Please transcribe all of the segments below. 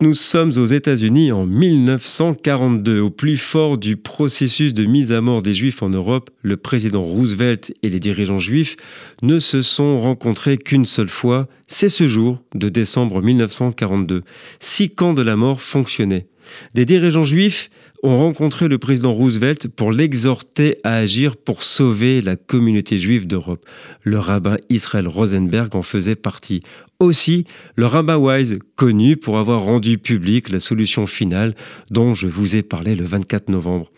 Nous sommes aux États-Unis en 1942. Au plus fort du processus de mise à mort des Juifs en Europe, le président Roosevelt et les dirigeants juifs ne se sont rencontrés qu'une seule fois. C'est ce jour de décembre 1942. Six camps de la mort fonctionnaient. Des dirigeants juifs ont rencontré le président Roosevelt pour l'exhorter à agir pour sauver la communauté juive d'Europe. Le rabbin Israël Rosenberg en faisait partie. Aussi, le rabbin Wise, connu pour avoir rendu public la solution finale dont je vous ai parlé le 24 novembre.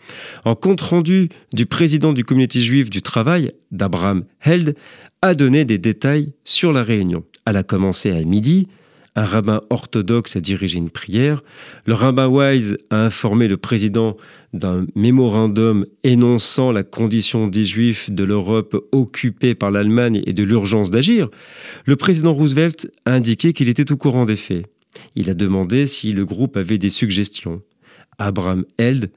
En compte rendu du président du communauté juive du travail, d'Abraham Held, a donné des détails sur la réunion. Elle a commencé à midi, un rabbin orthodoxe a dirigé une prière. Le rabbin Wise a informé le président d'un mémorandum énonçant la condition des Juifs de l'Europe occupée par l'Allemagne et de l'urgence d'agir. Le président Roosevelt a indiqué qu'il était au courant des faits. Il a demandé si le groupe avait des suggestions. Abraham Held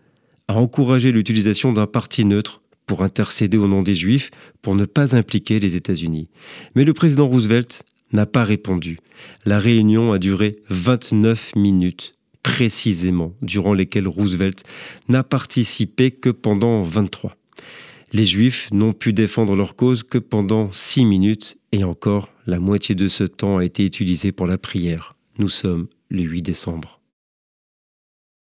a encouragé l'utilisation d'un parti neutre pour intercéder au nom des Juifs pour ne pas impliquer les États-Unis. Mais le président Roosevelt n'a pas répondu. La réunion a duré 29 minutes précisément, durant lesquelles Roosevelt n'a participé que pendant 23. Les Juifs n'ont pu défendre leur cause que pendant 6 minutes et encore la moitié de ce temps a été utilisé pour la prière. Nous sommes le 8 décembre.